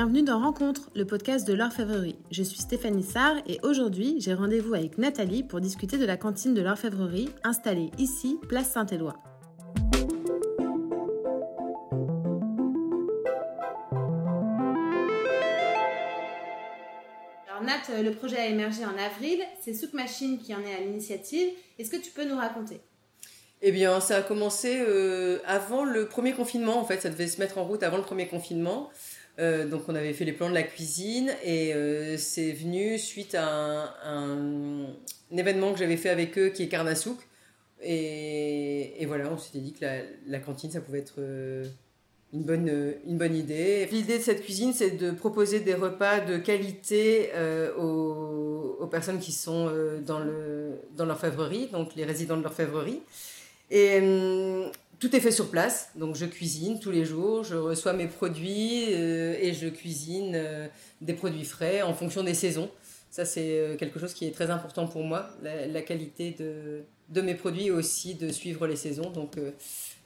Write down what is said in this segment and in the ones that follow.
bienvenue dans Rencontre, le podcast de l'orfèvrerie. Je suis Stéphanie Sarr et aujourd'hui j'ai rendez-vous avec Nathalie pour discuter de la cantine de l'orfèvrerie installée ici, place Saint-Éloi. Alors Nat, le projet a émergé en avril, c'est Souk Machine qui en est à l'initiative. Est-ce que tu peux nous raconter? Eh bien, ça a commencé euh, avant le premier confinement. En fait, ça devait se mettre en route avant le premier confinement. Euh, donc, on avait fait les plans de la cuisine et euh, c'est venu suite à un, événement que j'avais fait avec eux qui est Carnasouk. Et, voilà, on s'était dit que la, cantine, ça pouvait être une bonne, une bonne idée. L'idée de cette cuisine, c'est de proposer des repas de qualité aux, aux, personnes qui sont dans, le, dans l'orfèvrerie, donc les résidents de l'orfèvrerie. Et hum, tout est fait sur place, donc je cuisine tous les jours, je reçois mes produits euh, et je cuisine euh, des produits frais en fonction des saisons. Ça, c'est euh, quelque chose qui est très important pour moi, la, qualité de, mes produits et aussi de suivre les saisons. Donc,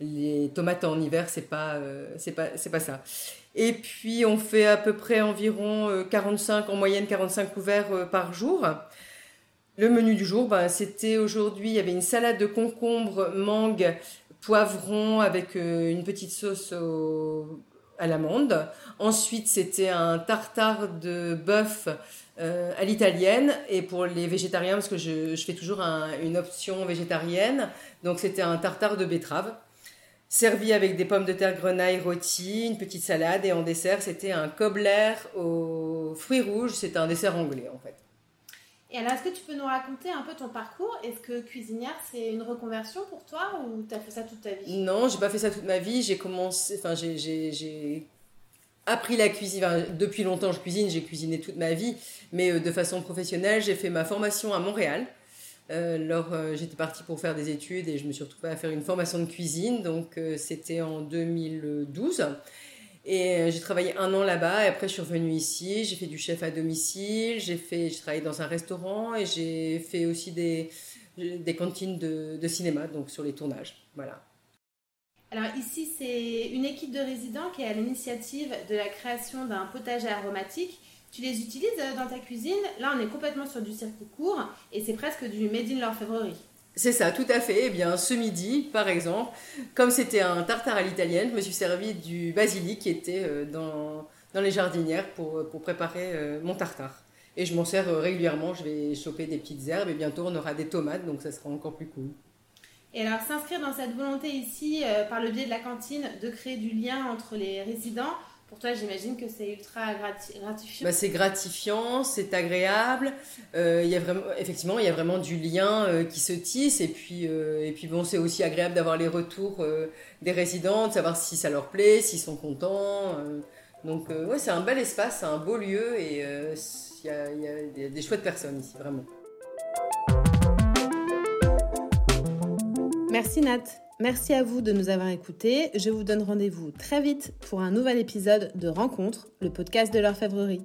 les tomates en hiver, c'est pas, c'est pas, pas ça. Et puis, on fait à peu près environ 45, en moyenne 45 couverts par jour. Le menu du jour, bah, c'était aujourd'hui, il y avait une salade de concombre, mangue, poivron avec euh, une petite sauce à l'amande. Ensuite, c'était un tartare de bœuf euh, à l'italienne et pour les végétariens, parce que je, fais toujours une option végétarienne, donc c'était un tartare de betterave servi avec des pommes de terre grenaille rôties, une petite salade et en dessert, c'était un cobbler aux fruits rouges. C'est un dessert anglais en fait. Et alors, est-ce que tu peux nous raconter un peu ton parcours? Est-ce que cuisinière, c'est une reconversion pour toi ou tu as fait ça toute ta vie? Non, j'ai pas fait ça toute ma vie. J'ai commencé, enfin, j'ai appris la cuisine. depuis longtemps, je cuisine, j'ai cuisiné toute ma vie, mais euh, de façon professionnelle, j'ai fait ma formation à Montréal. Euh, alors, euh, j'étais partie pour faire des études et je me suis retrouvée à faire une formation de cuisine. Donc, c'était en 2012. Et euh, j'ai travaillé un an là-bas et après je suis revenue ici. J'ai fait du chef à domicile, j'ai fait, j'ai travaillé dans un restaurant et j'ai fait aussi des, des cantines de, cinéma, donc sur les tournages. Voilà. Alors ici, c'est une équipe de résidents qui est à l'initiative de la création d'un potager aromatique. Tu les utilises euh, dans ta cuisine? Là, on est complètement sur du circuit court et c'est presque du made in l'orfèvrerie. C'est ça, tout à fait. Eh bien, ce midi, par exemple, comme c'était un tartare à l'italienne, je me suis servi du basilic qui était euh, dans, dans les jardinières pour, pour préparer euh, mon tartare. Et je m'en sers euh, régulièrement. Je vais choper des petites herbes et bientôt on aura des tomates, donc ça sera encore plus cool. Et alors, s'inscrire dans cette volonté ici, par le biais de la cantine, de créer du lien entre les résidents, pour toi, j'imagine que c'est ultra gratifiant. Bah, c'est gratifiant, c'est agréable. Euh, il y a vraiment, effectivement, il y a vraiment du lien euh, qui se tisse. Et puis, euh, et puis bon, c'est aussi agréable d'avoir les retours des résidents, de savoir si ça leur plaît, s'ils sont contents. donc, ouais, c'est un bel espace, c'est un beau lieu et il y a, y a des chouettes personnes ici, vraiment. Merci Nat. Merci à vous de nous avoir écoutés. Je vous donne rendez-vous très vite pour un nouvel épisode de Rencontre, le podcast de l'orfèvrerie.